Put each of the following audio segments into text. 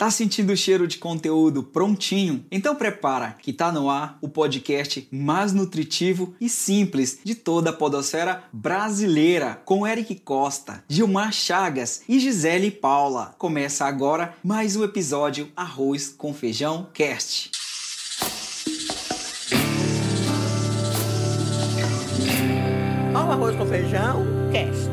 Tá sentindo o cheiro de conteúdo prontinho? Então prepara que tá no ar o podcast mais nutritivo e simples de toda a podosfera brasileira, com Eric Costa, Gilmar Chagas e Gisele Paula. Começa agora mais um episódio Arroz com Feijão Cast. Arroz com feijão, cast.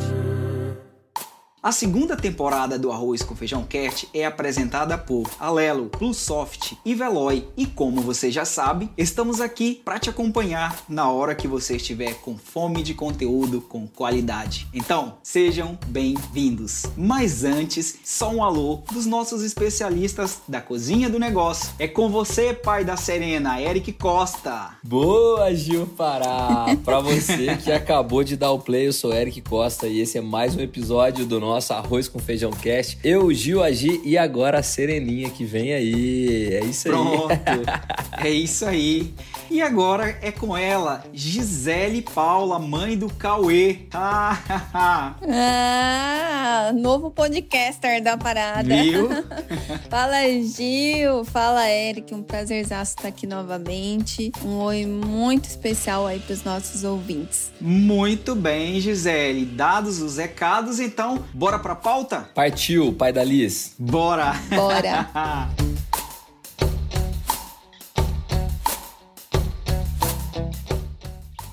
A segunda temporada do Arroz com Feijão Cast é apresentada por Alelo, Plusoft e Veloy. E como você já sabe, estamos aqui para te acompanhar na hora que você estiver com fome de conteúdo com qualidade. Então, sejam bem-vindos. Mas antes, só um alô dos nossos especialistas da cozinha do negócio. É com você, pai da Serena, Eric Costa. Boa, Gil Pará! Para você que acabou de dar o play, eu sou Eric Costa e esse é mais um episódio do nosso nosso Arroz com Feijão Cast. Eu, Gil Agi e agora a Sereninha que vem aí. É isso aí. Pronto. é isso aí. E agora é com ela, Gisele Paula, mãe do Cauê. ah, novo podcaster da parada. Viu? fala Gil, fala Eric, um prazerzaço estar aqui novamente. Um oi muito especial aí para os nossos ouvintes. Muito bem, Gisele. Dados os recados, então, bora pra pauta? Partiu, pai da Liz. Bora. Bora.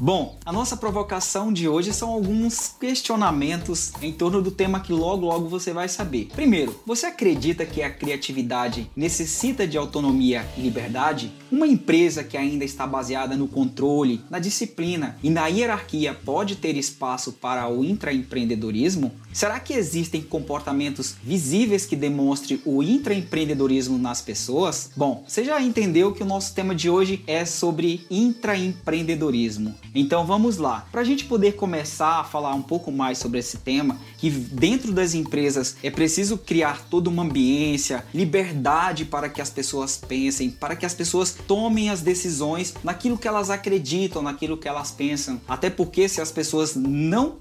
Bom, a nossa provocação de hoje são alguns questionamentos em torno do tema que logo logo você vai saber. Primeiro, você acredita que a criatividade necessita de autonomia e liberdade? Uma empresa que ainda está baseada no controle, na disciplina e na hierarquia pode ter espaço para o intraempreendedorismo? Será que existem comportamentos visíveis que demonstrem o intraempreendedorismo nas pessoas? Bom, você já entendeu que o nosso tema de hoje é sobre intraempreendedorismo. Então vamos lá. Para a gente poder começar a falar um pouco mais sobre esse tema, que dentro das empresas é preciso criar toda uma ambiência, liberdade para que as pessoas pensem, para que as pessoas tomem as decisões naquilo que elas acreditam, naquilo que elas pensam. Até porque se as pessoas não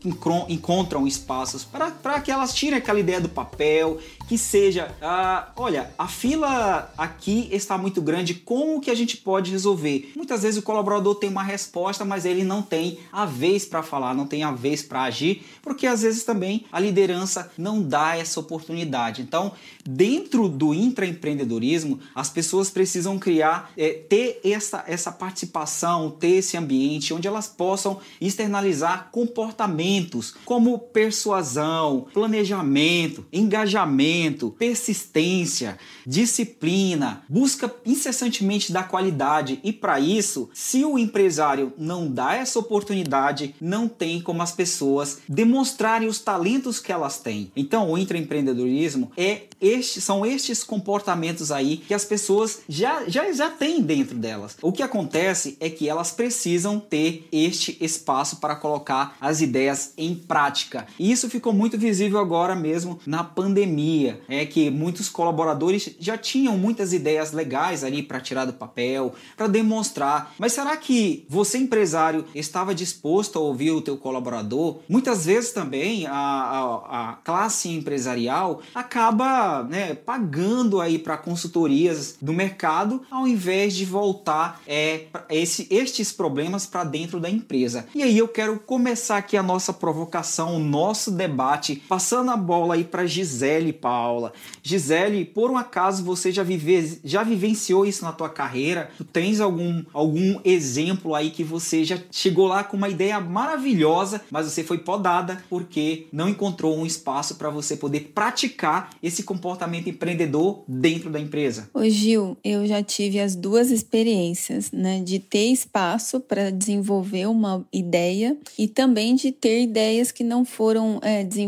encontram espaços para que elas tirem aquela ideia do papel, que seja, ah, olha, a fila aqui está muito grande, como que a gente pode resolver? Muitas vezes o colaborador tem uma resposta, mas ele não tem a vez para falar, não tem a vez para agir, porque às vezes também a liderança não dá essa oportunidade. Então, dentro do intraempreendedorismo, as pessoas precisam criar, é, ter essa, essa participação, ter esse ambiente onde elas possam externalizar comportamentos como persuasão, planejamento, engajamento, persistência, disciplina, busca incessantemente da qualidade e para isso, se o empresário não dá essa oportunidade, não tem como as pessoas demonstrarem os talentos que elas têm. Então, o intraempreendedorismo é este, são estes comportamentos aí que as pessoas já, já, já têm dentro delas. O que acontece é que elas precisam ter este espaço para colocar as ideias em prática. E isso ficou muito visível agora mesmo na pandemia. É que muitos colaboradores já tinham muitas ideias legais ali para tirar do papel, para demonstrar. Mas será que você empresário estava disposto a ouvir o teu colaborador? Muitas vezes também a, a, a classe empresarial acaba né, pagando aí para consultorias do mercado, ao invés de voltar é, esse, estes problemas para dentro da empresa. E aí eu quero começar aqui a nossa provocação, o nosso debate, passando a bola aí para Gisele Paula. Gisele, por um acaso você já, vive, já vivenciou isso na tua carreira? Tu tens algum, algum exemplo aí que você já chegou lá com uma ideia maravilhosa, mas você foi podada porque não encontrou um espaço para você poder praticar esse comportamento empreendedor dentro da empresa? Ô Gil, eu já tive as duas experiências, né? De ter espaço para desenvolver uma ideia e também de ter ideias que não foram é, desenvolvidas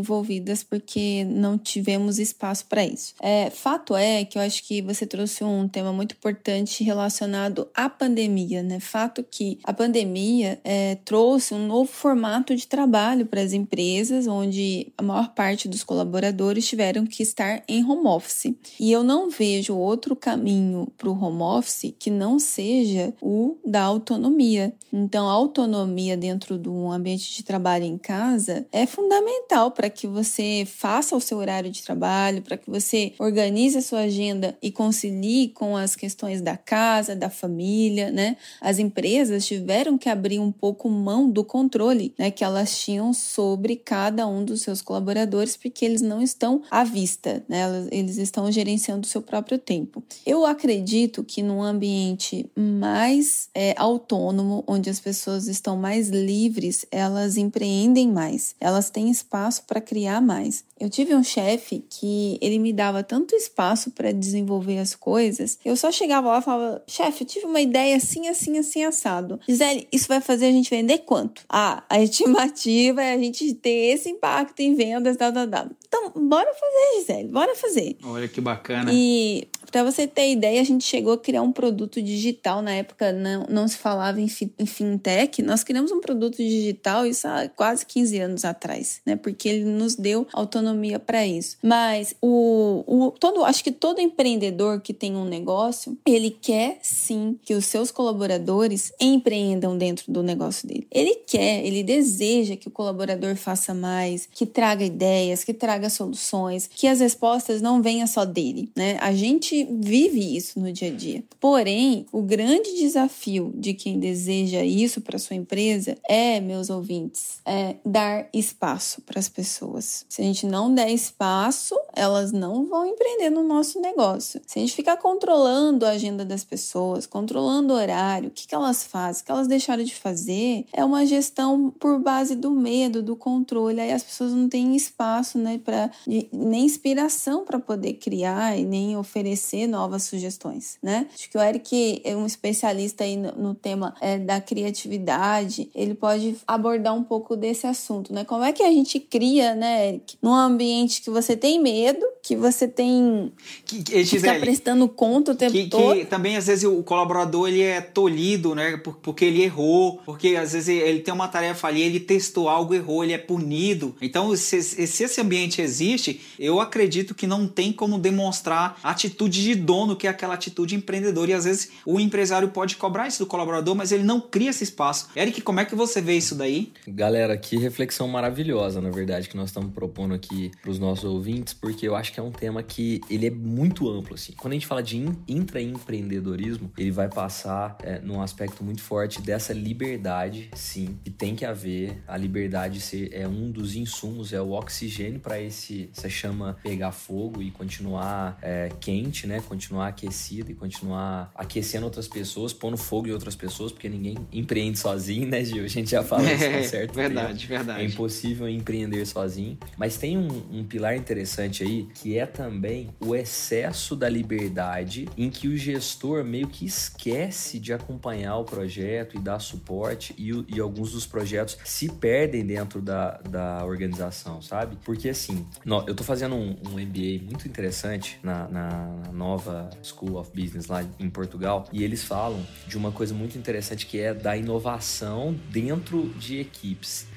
porque não tivemos espaço para isso. É, fato é que eu acho que você trouxe um tema muito importante relacionado à pandemia, né? Fato que a pandemia é, trouxe um novo formato de trabalho para as empresas, onde a maior parte dos colaboradores tiveram que estar em home office. E eu não vejo outro caminho para o home office que não seja o da autonomia. Então, a autonomia dentro de um ambiente de trabalho em casa é fundamental para que você faça o seu horário de trabalho, para que você organize a sua agenda e concilie com as questões da casa, da família, né? As empresas tiveram que abrir um pouco mão do controle, né, que elas tinham sobre cada um dos seus colaboradores, porque eles não estão à vista, né? Eles estão gerenciando o seu próprio tempo. Eu acredito que num ambiente mais é, autônomo, onde as pessoas estão mais livres, elas empreendem mais, elas têm espaço para criar mais. Eu tive um chefe que ele me dava tanto espaço para desenvolver as coisas, eu só chegava lá e falava: chefe, eu tive uma ideia assim, assim, assim, assado. Gisele, isso vai fazer a gente vender quanto? Ah, a estimativa é a gente ter esse impacto em vendas, tal, tal, tal. Então, bora fazer, Gisele, bora fazer. Olha que bacana. E para você ter ideia, a gente chegou a criar um produto digital. Na época não, não se falava em, fi, em fintech, nós criamos um produto digital isso há quase 15 anos atrás, né? Porque ele nos deu autonomia para isso. Mas o, o todo, acho que todo empreendedor que tem um negócio, ele quer sim que os seus colaboradores empreendam dentro do negócio dele. Ele quer, ele deseja que o colaborador faça mais, que traga ideias, que traga soluções, que as respostas não venham só dele, né? A gente vive isso no dia a dia. Porém, o grande desafio de quem deseja isso para sua empresa é, meus ouvintes, é dar espaço para as pessoas. Se a gente não der espaço, elas não vão empreender no nosso negócio. Se a gente ficar controlando a agenda das pessoas, controlando o horário, o que, que elas fazem, o que elas deixaram de fazer, é uma gestão por base do medo, do controle. Aí as pessoas não têm espaço, né, para nem inspiração para poder criar e nem oferecer novas sugestões, né? Acho que o Eric é um especialista aí no, no tema é, da criatividade. Ele pode abordar um pouco desse assunto, né? Como é que a gente cria, né, Eric, num ambiente que você tem medo, que você tem que, que, que ficar prestando conta o tempo que, todo. Que também às vezes o colaborador ele é tolhido, né? Porque ele errou, porque às vezes ele tem uma tarefa ali, ele testou algo, errou, ele é punido. Então, se, se esse ambiente existe, eu acredito que não tem como demonstrar atitude de dono, que é aquela atitude empreendedora. E às vezes o empresário pode cobrar isso do colaborador, mas ele não cria esse espaço. Eric, como é que você vê isso daí? Galera, que reflexão maravilhosa, na verdade, que nós estamos propondo aqui para os nossos ouvintes, porque eu acho que é um tema que ele é muito amplo, assim. Quando a gente fala de intraempreendedorismo, ele vai passar é, num aspecto muito forte dessa liberdade, sim, que tem que haver. A liberdade ser, é um dos insumos, é o oxigênio para esse essa chama pegar fogo e continuar é, quente, né? Continuar aquecido e continuar aquecendo outras pessoas, pondo fogo em outras pessoas, porque ninguém empreende sozinho, né, Gil? A gente já falou isso é, certo. Verdade, tempo. verdade. É impossível empreender sozinho. Mas tem um, um pilar interessante aí, que é também o excesso da liberdade, em que o gestor meio que esquece de acompanhar o projeto e dar suporte, e, e alguns dos projetos se perdem dentro da, da organização, sabe? Porque assim, eu tô fazendo um, um MBA muito interessante na, na nova School of Business lá em Portugal, e eles falam de uma coisa muito interessante que é da inovação dentro de equipes.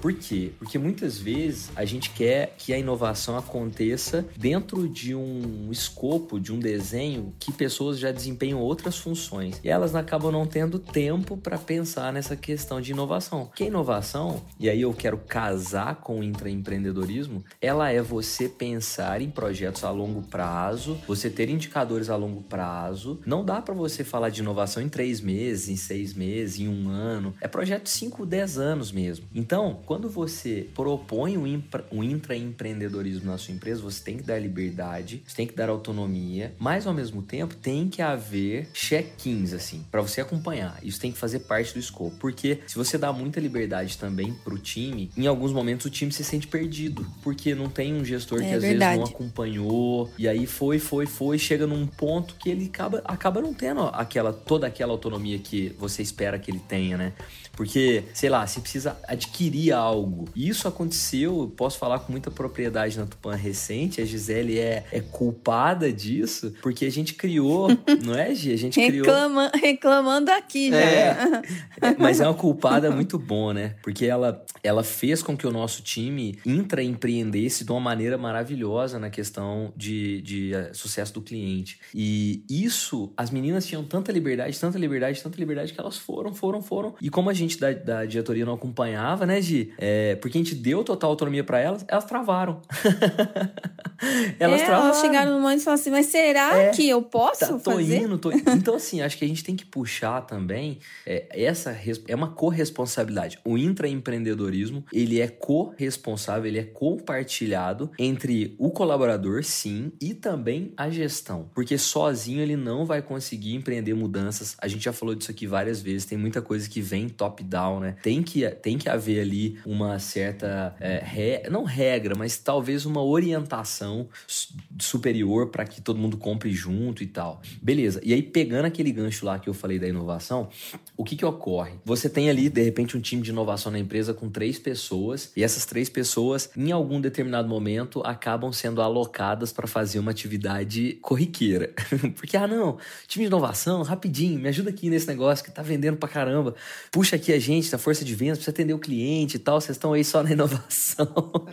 Por quê? Porque muitas vezes a gente quer que a inovação aconteça dentro de um escopo, de um desenho que pessoas já desempenham outras funções e elas acabam não tendo tempo para pensar nessa questão de inovação. Que inovação, e aí eu quero casar com o intraempreendedorismo, ela é você pensar em projetos a longo prazo, você ter indicadores a longo prazo. Não dá para você falar de inovação em três meses, em seis meses, em um ano. É projeto de 5, 10 anos mesmo. Então, quando você propõe um, um intraempreendedorismo na sua empresa, você tem que dar liberdade, você tem que dar autonomia, mas ao mesmo tempo tem que haver check-ins, assim, para você acompanhar. Isso tem que fazer parte do escopo. Porque se você dá muita liberdade também pro time, em alguns momentos o time se sente perdido. Porque não tem um gestor é, que às verdade. vezes não acompanhou. E aí foi, foi, foi, chega num ponto que ele acaba, acaba não tendo aquela, toda aquela autonomia que você espera que ele tenha, né? Porque, sei lá, você precisa adquirir algo. E isso aconteceu, posso falar com muita propriedade na Tupan recente, a Gisele é, é culpada disso, porque a gente criou, não é, Gi? A gente Reclama, criou... Reclamando aqui já. É, é, mas é uma culpada muito boa, né? Porque ela, ela fez com que o nosso time intraempreendesse de uma maneira maravilhosa na questão de, de uh, sucesso do cliente. E isso, as meninas tinham tanta liberdade, tanta liberdade, tanta liberdade que elas foram, foram, foram. E como a gente gente da, da diretoria não acompanhava, né, Gi? É, porque a gente deu total autonomia para elas, elas travaram. elas é, travaram. Elas chegaram no momento e falaram assim, mas será é, que eu posso tá, tô fazer? Indo, tô... Então, assim, acho que a gente tem que puxar também é, essa é uma corresponsabilidade. O intraempreendedorismo, ele é corresponsável, ele é compartilhado entre o colaborador, sim, e também a gestão. Porque sozinho ele não vai conseguir empreender mudanças. A gente já falou disso aqui várias vezes, tem muita coisa que vem top-down, né? Tem que, tem que haver ali uma certa, é, re... não regra, mas talvez uma orientação superior para que todo mundo compre junto e tal. Beleza. E aí, pegando aquele gancho lá que eu falei da inovação, o que que ocorre? Você tem ali, de repente, um time de inovação na empresa com três pessoas, e essas três pessoas, em algum determinado momento, acabam sendo alocadas para fazer uma atividade corriqueira. Porque, ah, não, time de inovação, rapidinho, me ajuda aqui nesse negócio que tá vendendo pra caramba. Puxa aqui a gente da força de vendas, precisa atender o cliente e tal, vocês estão aí só na inovação.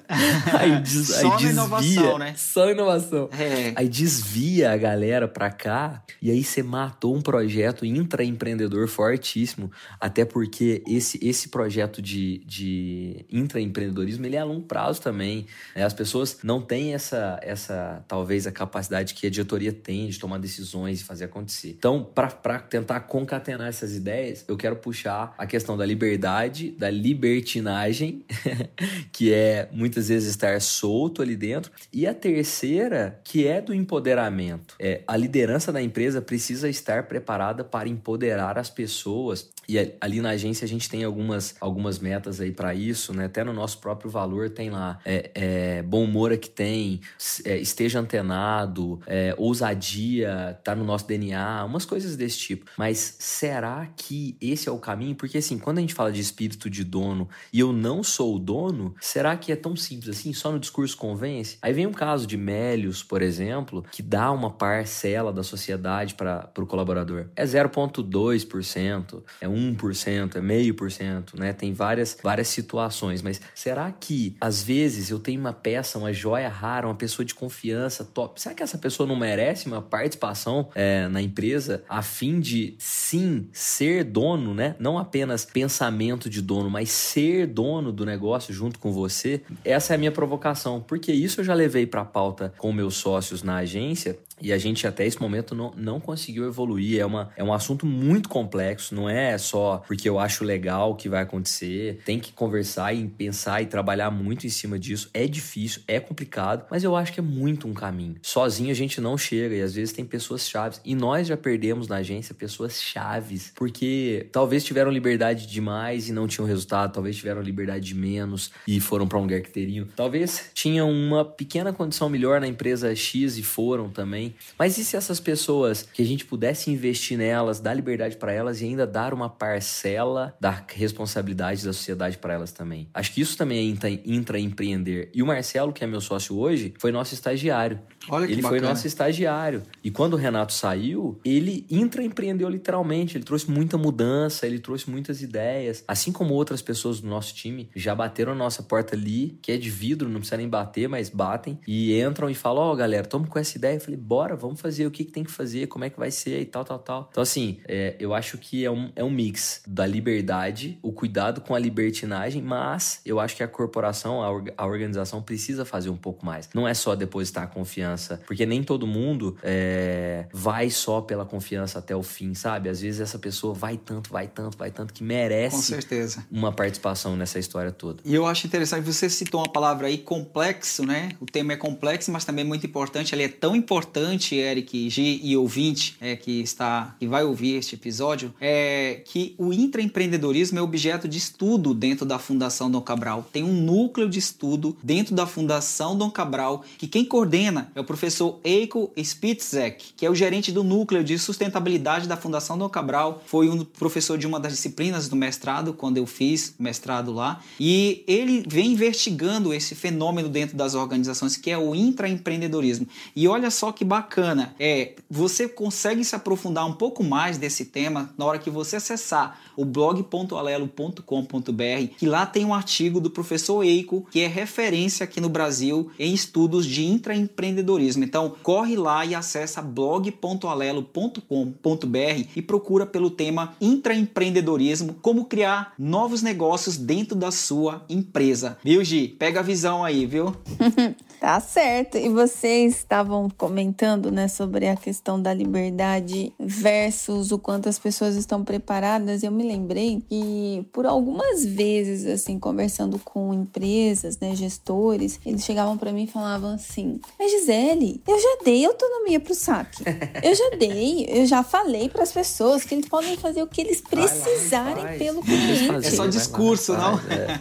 aí, des, só aí na desvia, inovação, né? Só inovação. É. Aí desvia a galera pra cá, e aí você matou um projeto intraempreendedor fortíssimo, até porque esse, esse projeto de, de intraempreendedorismo, ele é a longo prazo também. Né? As pessoas não têm essa, essa, talvez, a capacidade que a diretoria tem de tomar decisões e fazer acontecer. Então, para tentar concatenar essas ideias, eu quero puxar a questão da liberdade, da libertinagem, que é muitas vezes estar solto ali dentro, e a terceira, que é do empoderamento. É, a liderança da empresa precisa estar preparada para empoderar as pessoas e ali na agência a gente tem algumas, algumas metas aí para isso, né? Até no nosso próprio valor tem lá é, é, bom humor que tem, é, esteja antenado, é, ousadia, tá no nosso DNA, umas coisas desse tipo. Mas será que esse é o caminho? Porque assim, quando a gente fala de espírito de dono e eu não sou o dono, será que é tão simples assim? Só no discurso convence? Aí vem um caso de Mélios, por exemplo, que dá uma parcela da sociedade para o colaborador. É 0,2%, é 1%, é meio por cento, né? Tem várias, várias situações, mas será que às vezes eu tenho uma peça, uma joia rara, uma pessoa de confiança top? Será que essa pessoa não merece uma participação é, na empresa a fim de sim ser dono, né? Não apenas pensamento de dono, mas ser dono do negócio junto com você? Essa é a minha provocação, porque isso eu já levei para a pauta com meus sócios na agência e a gente até esse momento não, não conseguiu evoluir. É, uma, é um assunto muito complexo, não é só porque eu acho legal que vai acontecer. Tem que conversar e pensar e trabalhar muito em cima disso. É difícil, é complicado, mas eu acho que é muito um caminho. Sozinho a gente não chega e às vezes tem pessoas chaves. E nós já perdemos na agência pessoas chaves, porque talvez tiveram liberdade demais e não tinham resultado, talvez tiveram liberdade de menos e foram para um lugar que teriam. Talvez tinham uma pequena condição melhor na empresa X e foram também. Mas e se essas pessoas que a gente pudesse investir nelas, dar liberdade para elas e ainda dar uma parcela da responsabilidade da sociedade para elas também? Acho que isso também é intraempreender. E o Marcelo, que é meu sócio hoje, foi nosso estagiário. Olha que ele bacana. foi nosso estagiário. E quando o Renato saiu, ele intraempreendeu literalmente. Ele trouxe muita mudança, ele trouxe muitas ideias. Assim como outras pessoas do nosso time já bateram a nossa porta ali, que é de vidro, não precisa nem bater, mas batem. E entram e falam: Ó, oh, galera, tamo com essa ideia. Eu falei: bora, vamos fazer o que, que tem que fazer, como é que vai ser e tal, tal, tal. Então, assim, é, eu acho que é um, é um mix da liberdade, o cuidado com a libertinagem, mas eu acho que a corporação, a, a organização precisa fazer um pouco mais. Não é só depositar confiança confiança, porque nem todo mundo é, vai só pela confiança até o fim, sabe? Às vezes essa pessoa vai tanto, vai tanto, vai tanto que merece Com certeza. uma participação nessa história toda. E eu acho interessante, você citou uma palavra aí, complexo, né? O tema é complexo, mas também muito importante. Ele é tão importante, Eric, G e ouvinte é, que está, que vai ouvir este episódio, é que o intraempreendedorismo é objeto de estudo dentro da Fundação Dom Cabral. Tem um núcleo de estudo dentro da Fundação Dom Cabral que quem coordena é o professor Eiko Spitzek, que é o gerente do núcleo de sustentabilidade da Fundação Dom Cabral. Foi um professor de uma das disciplinas do mestrado, quando eu fiz mestrado lá. E ele vem investigando esse fenômeno dentro das organizações, que é o intraempreendedorismo. E olha só que bacana, é, você consegue se aprofundar um pouco mais desse tema na hora que você acessar o blog.alelo.com.br, que lá tem um artigo do professor Eiko, que é referência aqui no Brasil em estudos de intraempreendedorismo intraempreendedorismo. Então, corre lá e acessa blog.alelo.com.br e procura pelo tema intraempreendedorismo, como criar novos negócios dentro da sua empresa. Viu, Gi? Pega a visão aí, viu? Tá certo. E vocês estavam comentando, né, sobre a questão da liberdade versus o quanto as pessoas estão preparadas. Eu me lembrei que por algumas vezes, assim, conversando com empresas, né, gestores, eles chegavam para mim e falavam assim: "Mas Gisele, eu já dei autonomia pro saque. Eu já dei, eu já falei para as pessoas que eles podem fazer o que eles precisarem lá, pelo cliente. É só discurso, não? É.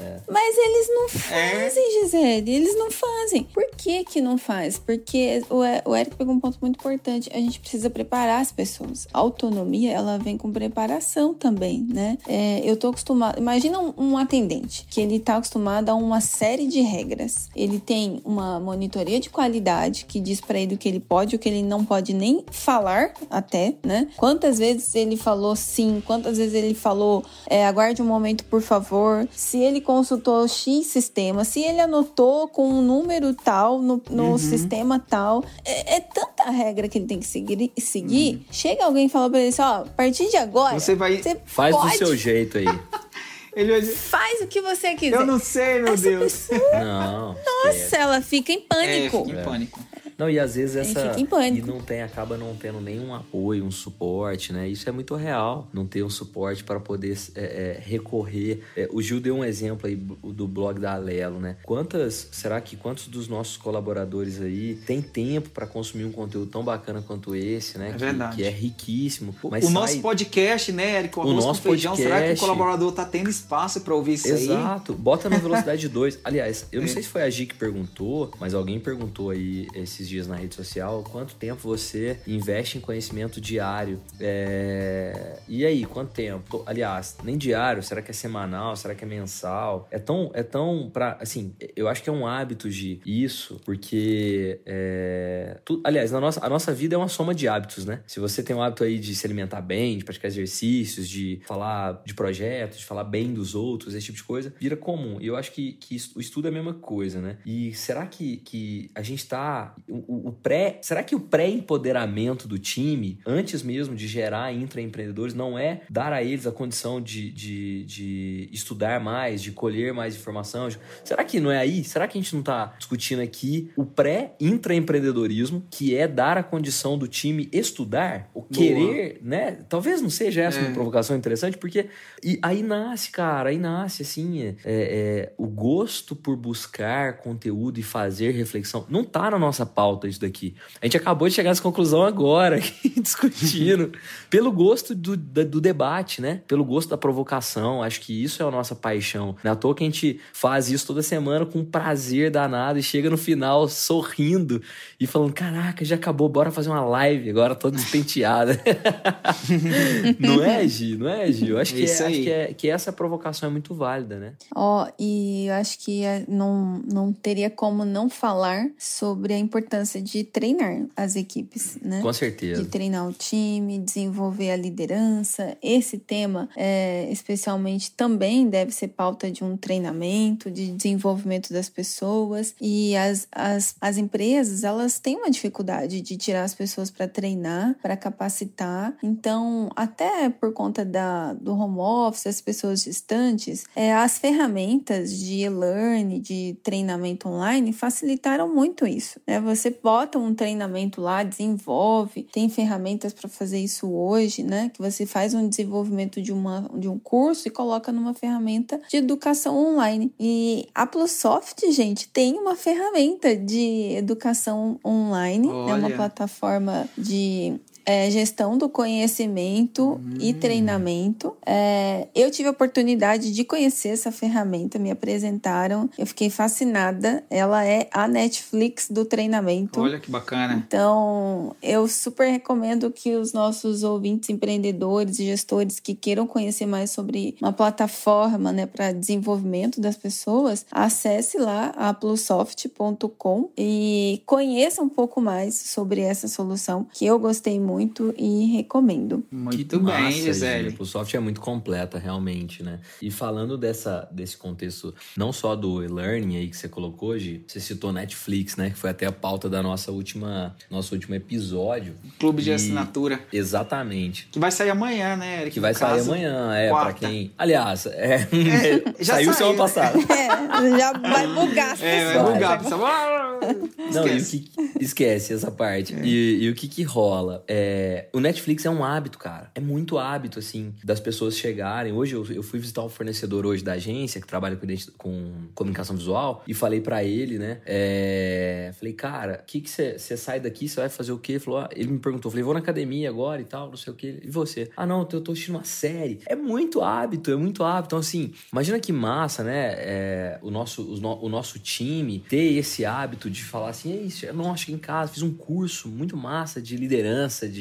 É. Mas eles não é. fazem, Gisele. Eles não fazem fazem. Por que que não faz? Porque o, Eric pegou um ponto muito importante. A gente precisa preparar as pessoas. A autonomia, ela vem com preparação também, né? É, eu tô acostumado... Imagina um, um atendente que ele tá acostumado a uma série de regras. Ele tem uma monitoria de qualidade que diz para ele o que ele pode, o que ele não pode nem falar até, né? Quantas vezes ele falou sim, quantas vezes ele falou é, aguarde um momento, por favor. Se ele consultou X sistema, se ele anotou com um número número tal, no, no uhum. sistema tal. É, é, tanta regra que ele tem que seguir. seguir. Uhum. Chega alguém e fala pra ele assim: ó, a partir de agora. Você vai. Você Faz pode... do seu jeito aí. Ele vai dizer, Faz o que você quiser. Eu não sei, meu Essa Deus. Pessoa, não. Nossa, ela fica em pânico. É, fica em pânico. Não, e às vezes essa. Fica em pânico. E não tem, acaba não tendo nenhum apoio, um suporte, né? Isso é muito real. Não ter um suporte para poder é, é, recorrer. É, o Gil deu um exemplo aí do blog da Alelo, né? Quantas. Será que quantos dos nossos colaboradores aí tem tempo para consumir um conteúdo tão bacana quanto esse, né? É que, verdade. Que é riquíssimo. Mas o sai... nosso podcast, né, Érico? O, o nosso feijão, podcast... será que o colaborador tá tendo espaço para ouvir isso Exato. aí? Exato. Bota na velocidade 2. Aliás, eu não sei se foi a Gi que perguntou, mas alguém perguntou aí esses dias na rede social social, quanto tempo você investe em conhecimento diário. É... E aí, quanto tempo? Aliás, nem diário, será que é semanal? Será que é mensal? É tão, é tão pra, assim, eu acho que é um hábito de isso, porque é... tu... aliás, na nossa, a nossa vida é uma soma de hábitos, né? Se você tem o hábito aí de se alimentar bem, de praticar exercícios, de falar de projetos, de falar bem dos outros, esse tipo de coisa, vira comum. E eu acho que, que o estudo é a mesma coisa, né? E será que, que a gente tá. O, o pré será que o pré-empoderamento do time, antes mesmo de gerar intraempreendedores, não é dar a eles a condição de, de, de estudar mais, de colher mais informação? Será que não é aí? Será que a gente não está discutindo aqui o pré-intraempreendedorismo, que é dar a condição do time estudar, o querer, né? Talvez não seja essa é. uma provocação interessante, porque e aí nasce, cara, aí nasce assim, é, é, o gosto por buscar conteúdo e fazer reflexão. Não tá na nossa pauta isso daqui. A gente acabou de chegar nessa conclusão agora, discutindo, pelo gosto do, do debate, né? Pelo gosto da provocação. Acho que isso é a nossa paixão. Não é à toa que a gente faz isso toda semana com prazer danado e chega no final sorrindo e falando: caraca, já acabou, bora fazer uma live agora, toda despenteada. não é, Gi? Não é, Gi? Eu acho, que, é, acho que, é, que essa provocação é muito válida, né? Ó, oh, e eu acho que é, não, não teria como não falar sobre a importância de treinar treinar as equipes, né? Com certeza. De treinar o time, desenvolver a liderança. Esse tema, é, especialmente, também deve ser pauta de um treinamento, de desenvolvimento das pessoas. E as, as, as empresas, elas têm uma dificuldade de tirar as pessoas para treinar, para capacitar. Então, até por conta da, do home office, as pessoas distantes, é, as ferramentas de e-learning, de treinamento online, facilitaram muito isso. Né? Você bota um treinamento lá, desenvolve, tem ferramentas para fazer isso hoje, né? Que você faz um desenvolvimento de, uma, de um curso e coloca numa ferramenta de educação online. E a Plusoft, gente, tem uma ferramenta de educação online, é né? uma plataforma de é, gestão do conhecimento hum. e treinamento. É, eu tive a oportunidade de conhecer essa ferramenta, me apresentaram, eu fiquei fascinada. Ela é a Netflix do treinamento. Olha que bacana. Então, eu super recomendo que os nossos ouvintes, empreendedores e gestores que queiram conhecer mais sobre uma plataforma né, para desenvolvimento das pessoas, acesse lá a plusoft.com e conheça um pouco mais sobre essa solução que eu gostei muito muito e recomendo. Muito bem, Massa, Gisele. A PluSoft é muito completa, realmente, né? E falando dessa, desse contexto, não só do e-learning aí que você colocou hoje, você citou Netflix, né? Que foi até a pauta da nossa última, nosso último episódio. Clube de E- assinatura. Exatamente. Que vai sair amanhã, né, Eric? Que vai sair caso, amanhã, é, quarta. pra quem. Aliás, é, já saiu saiu. semana passada. É, já vai bugar as É, vai bugar. pessoal. Não, e o esquece. que, esquece essa parte. E, e o que que rola? É, o Netflix é um hábito, cara. É muito hábito, assim, das pessoas chegarem. Hoje eu, eu fui visitar um fornecedor hoje da agência que trabalha com, com comunicação visual e falei pra ele, né? é, falei, cara, o que você sai daqui, você vai fazer o quê? Ele Falou, ah, ele me perguntou, falei, vou na academia agora e tal, não sei o quê. E você? Ah, não, eu tô assistindo uma série. É muito hábito, é muito hábito. Então, assim, imagina que massa, né? é, o, nosso, os no- o nosso time ter esse hábito de falar assim, é isso, eu não acho que em casa, fiz um curso muito massa de liderança, de.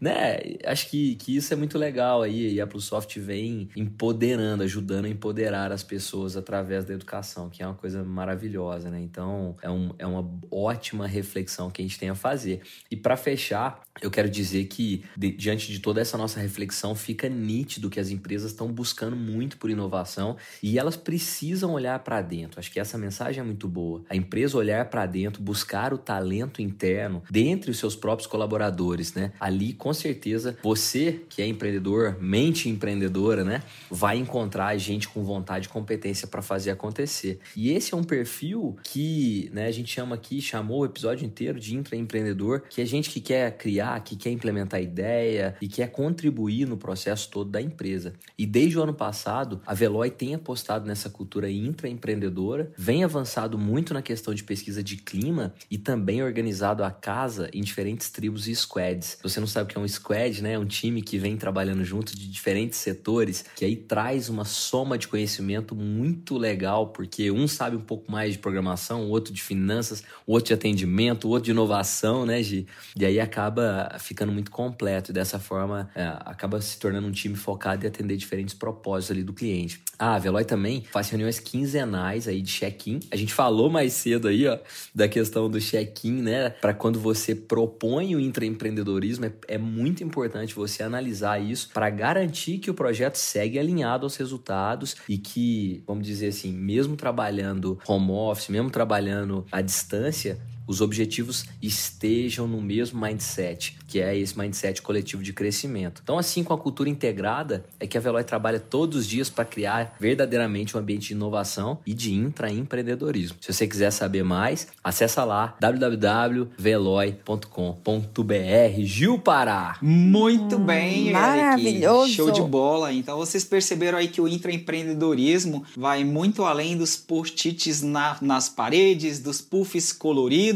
Né? Acho que, que isso é muito legal aí. E a Plusoft vem empoderando, ajudando a empoderar as pessoas através da educação, que é uma coisa maravilhosa, né? Então, é, um, é uma ótima reflexão que a gente tem a fazer. E para fechar, eu quero dizer que, de- diante de toda essa nossa reflexão, fica nítido que as empresas estão buscando muito por inovação e elas precisam olhar para dentro. Acho que essa mensagem é muito boa. A empresa olhar para dentro, buscar o talento interno dentre os seus próprios colaboradores, né? Ali, com certeza, você que é empreendedor, mente empreendedora, né? Vai encontrar gente com vontade e competência para fazer acontecer. E esse é um perfil que, né, a gente chama aqui, chamou o episódio inteiro de intraempreendedor, que é gente que quer criar, que quer implementar ideia e quer contribuir no processo todo da empresa. E desde o ano passado, a Veloy tem apostado nessa cultura intraempreendedora, vem avançado muito na questão de pesquisa de clima e também organizado a casa em diferentes tribos e squads. Se você não sabe o que é um squad, né? É um time que vem trabalhando junto de diferentes setores, que aí traz uma soma de conhecimento muito legal, porque um sabe um pouco mais de programação, o outro de finanças, o outro de atendimento, o outro de inovação, né, Gi? E aí acaba ficando muito completo. E dessa forma, é, acaba se tornando um time focado em atender diferentes propósitos ali do cliente. Ah, a Veloy também faz reuniões quinzenais aí de check-in. A gente falou mais cedo aí, ó, da questão do check-in, né? Para quando você propõe o intraempreendedorismo, é, é muito importante você analisar isso para garantir que o projeto segue alinhado aos resultados e que, vamos dizer assim, mesmo trabalhando home office, mesmo trabalhando à distância, os objetivos estejam no mesmo mindset, que é esse mindset coletivo de crescimento. Então, assim, com a cultura integrada, é que a Veloy trabalha todos os dias para criar verdadeiramente um ambiente de inovação e de intraempreendedorismo. Se você quiser saber mais, acessa lá www.veloy.com.br. Gil Pará! Muito bem, Eric. maravilhoso. Show de bola. Então vocês perceberam aí que o intraempreendedorismo vai muito além dos post-its na- nas paredes, dos puffs coloridos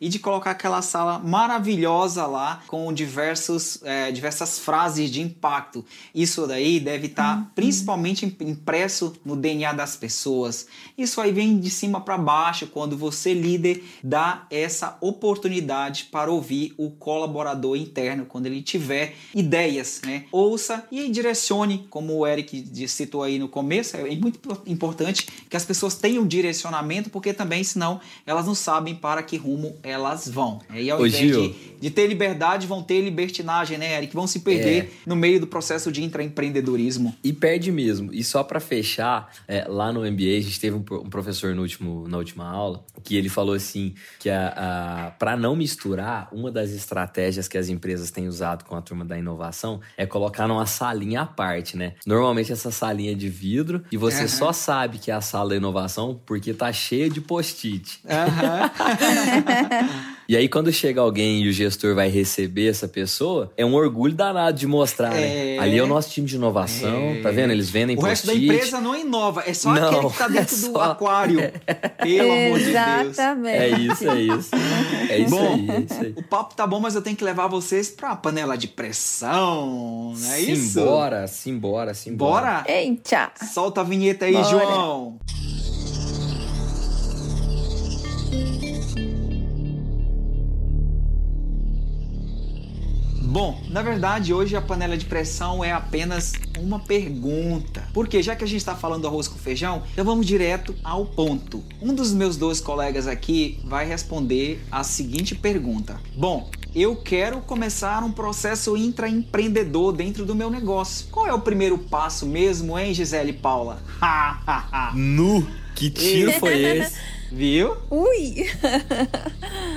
e de colocar aquela sala maravilhosa lá com diversos, é, diversas frases de impacto. Isso daí deve estar principalmente im- impresso no DNA das pessoas. Isso aí vem de cima para baixo quando você, líder, dá essa oportunidade para ouvir o colaborador interno quando ele tiver ideias, né? Ouça e direcione, como o Eric citou aí no começo, é muito impor- importante que as pessoas tenham direcionamento, porque também senão elas não sabem para que rumo elas vão. E ao Ô, invés de, de ter liberdade, vão ter libertinagem, né, Eric? Vão se perder no meio do processo de intraempreendedorismo. E perde mesmo. E só pra fechar, é, lá no MBA, a gente teve um, um professor no último, na última aula que ele falou assim: que a, a, para não misturar, uma das estratégias que as empresas têm usado com a turma da inovação é colocar numa salinha à parte, né? Normalmente essa salinha é de vidro e você Aham. só sabe que é a sala da inovação porque tá cheia de post-it. Aham. E aí, quando chega alguém e o gestor vai receber essa pessoa, é um orgulho danado de mostrar, né? É. Ali é o nosso time de inovação, É. tá vendo? Eles vendem O resto da empresa não inova, é só Não, aquele que tá dentro é do só- aquário. Pelo amor de Deus. Exatamente. É isso, é isso. É isso Bom, aí, é isso aí. O papo tá bom, mas eu tenho que levar vocês pra panela de pressão, não é isso? Simbora, simbora, simbora. Bora? Eita! Solta a vinheta aí, Bora. João. Bom, na verdade, hoje a panela de pressão é apenas uma pergunta. Porque já que a gente está falando do arroz com feijão, então vamos direto ao ponto. Um dos meus dois colegas aqui vai responder a seguinte pergunta: Bom, eu quero começar um processo intraempreendedor dentro do meu negócio. Qual é o primeiro passo mesmo, hein, Gisele Paula? nu! Que tiro foi esse? Viu? Ui!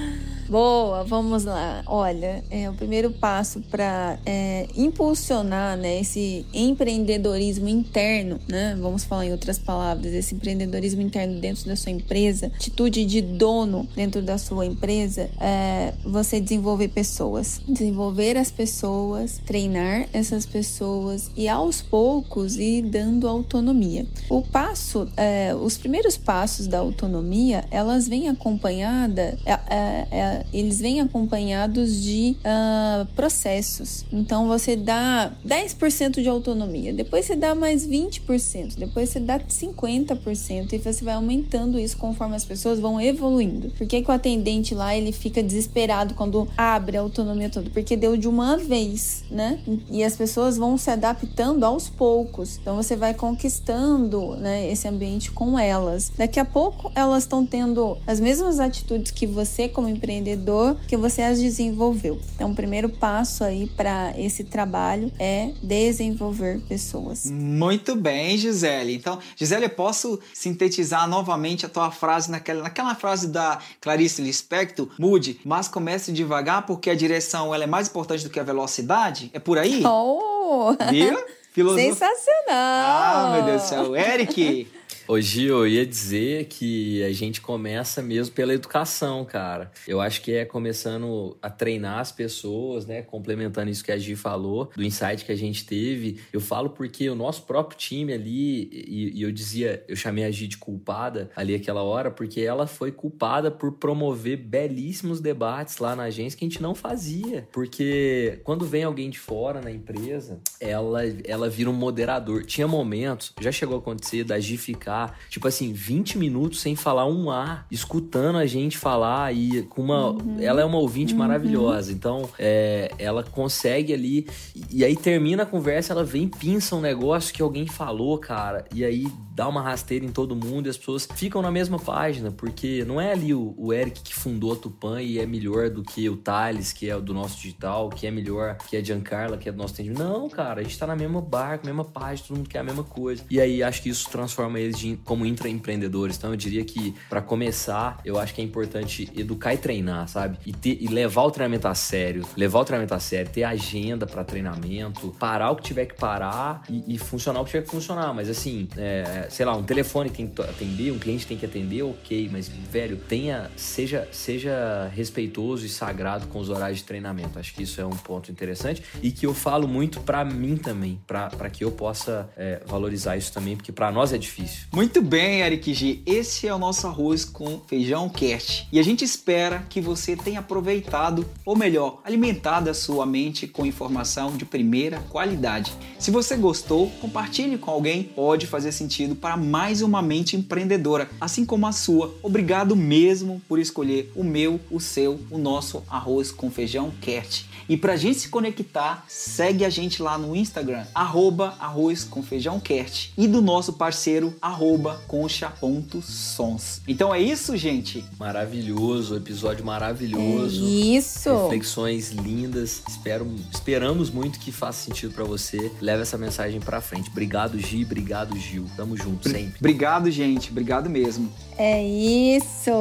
Boa, vamos lá. Olha, é, o primeiro passo para é, impulsionar né, esse empreendedorismo interno, né? Vamos falar em outras palavras, esse empreendedorismo interno dentro da sua empresa, atitude de dono dentro da sua empresa, é você desenvolver pessoas. Desenvolver as pessoas, treinar essas pessoas e aos poucos ir dando autonomia. O passo, é, os primeiros passos da autonomia, elas vêm acompanhada. É, é, eles vêm acompanhados de uh, processos. Então você dá 10% de autonomia, depois você dá mais 20%, depois você dá 50% e você vai aumentando isso conforme as pessoas vão evoluindo. Por que, que o atendente lá ele fica desesperado quando abre a autonomia toda? Porque deu de uma vez, né? E as pessoas vão se adaptando aos poucos. Então você vai conquistando né, esse ambiente com elas. Daqui a pouco elas estão tendo as mesmas atitudes que você, como empreendedor, empreendedor que você as desenvolveu. Então, o primeiro passo aí para esse trabalho é desenvolver pessoas. Muito bem, Gisele. Então, Gisele, eu posso sintetizar novamente a tua frase naquela, naquela frase da Clarice Lispector, mude, mas comece devagar porque a direção ela é mais importante do que a velocidade? É por aí? Oh! Viu? Filosof... Sensacional! Ah, meu Deus do céu. Eric, Hoje eu ia dizer que a gente começa mesmo pela educação, cara. Eu acho que é começando a treinar as pessoas, né? Complementando isso que a Gi falou, do insight que a gente teve. Eu falo porque o nosso próprio time ali, e, e eu dizia, eu chamei a Gi de culpada ali aquela hora, porque ela foi culpada por promover belíssimos debates lá na agência que a gente não fazia. Porque quando vem alguém de fora na empresa, ela, ela vira um moderador. Tinha momentos, já chegou a acontecer, da Gi ficar tipo assim, 20 minutos sem falar um A, escutando a gente falar e com uma. Uhum. Ela é uma ouvinte uhum. maravilhosa, então é, ela consegue ali. E aí termina a conversa, ela vem pinça um negócio que alguém falou, cara, e aí dá uma rasteira em todo mundo e as pessoas ficam na mesma página, porque não é ali o, o Eric que fundou a Tupan e é melhor do que o Thales, que é do nosso digital, que é melhor que a Giancarla, que é do nosso atendimento. Não, cara, a gente tá na mesma barca, mesma página, todo mundo quer a mesma coisa. E aí acho que isso transforma eles de, como intraempreendedores. Então eu diria que, para começar, eu acho que é importante educar e treinar, sabe? E, ter, e levar o treinamento a sério, levar o treinamento a sério, ter agenda para treinamento, parar o que tiver que parar e, e, funcionar o que tiver que funcionar. Mas assim, é, sei lá, um telefone tem que atender, um cliente tem que atender, ok, mas, velho, tenha, seja, seja respeitoso e sagrado com os horários de treinamento. Acho que isso é um ponto interessante e que eu falo muito para mim também, para que eu possa é, valorizar isso também, porque para nós é difícil. Muito bem, Eric G. Esse é o nosso arroz com feijão cast. E a gente espera que você tenha aproveitado, ou melhor, alimentado a sua mente com informação de primeira qualidade. Se você gostou, compartilhe com alguém, pode fazer sentido para mais uma mente empreendedora, assim como a sua. Obrigado mesmo por escolher o meu, o seu, o nosso arroz com feijão cast. E para a gente se conectar, segue a gente lá no Instagram, arroba arroz com feijão cast e do nosso parceiro, arroba concha.sons. Então é isso, gente? Maravilhoso, episódio maravilhoso. É isso. Reflexões lindas. Espero, esperamos muito que faça sentido para você. Leve essa mensagem para frente. Obrigado, Gi. Obrigado, Gil. Tamo junto sempre. Obrigado, gente. Obrigado mesmo. É isso.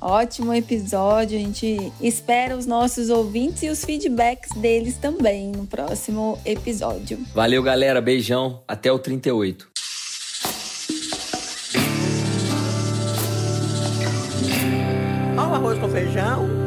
Ótimo episódio. A gente espera os nossos ouvintes e os feedbacks deles também no próximo episódio. Valeu, galera. Beijão. Até o 38. feijão.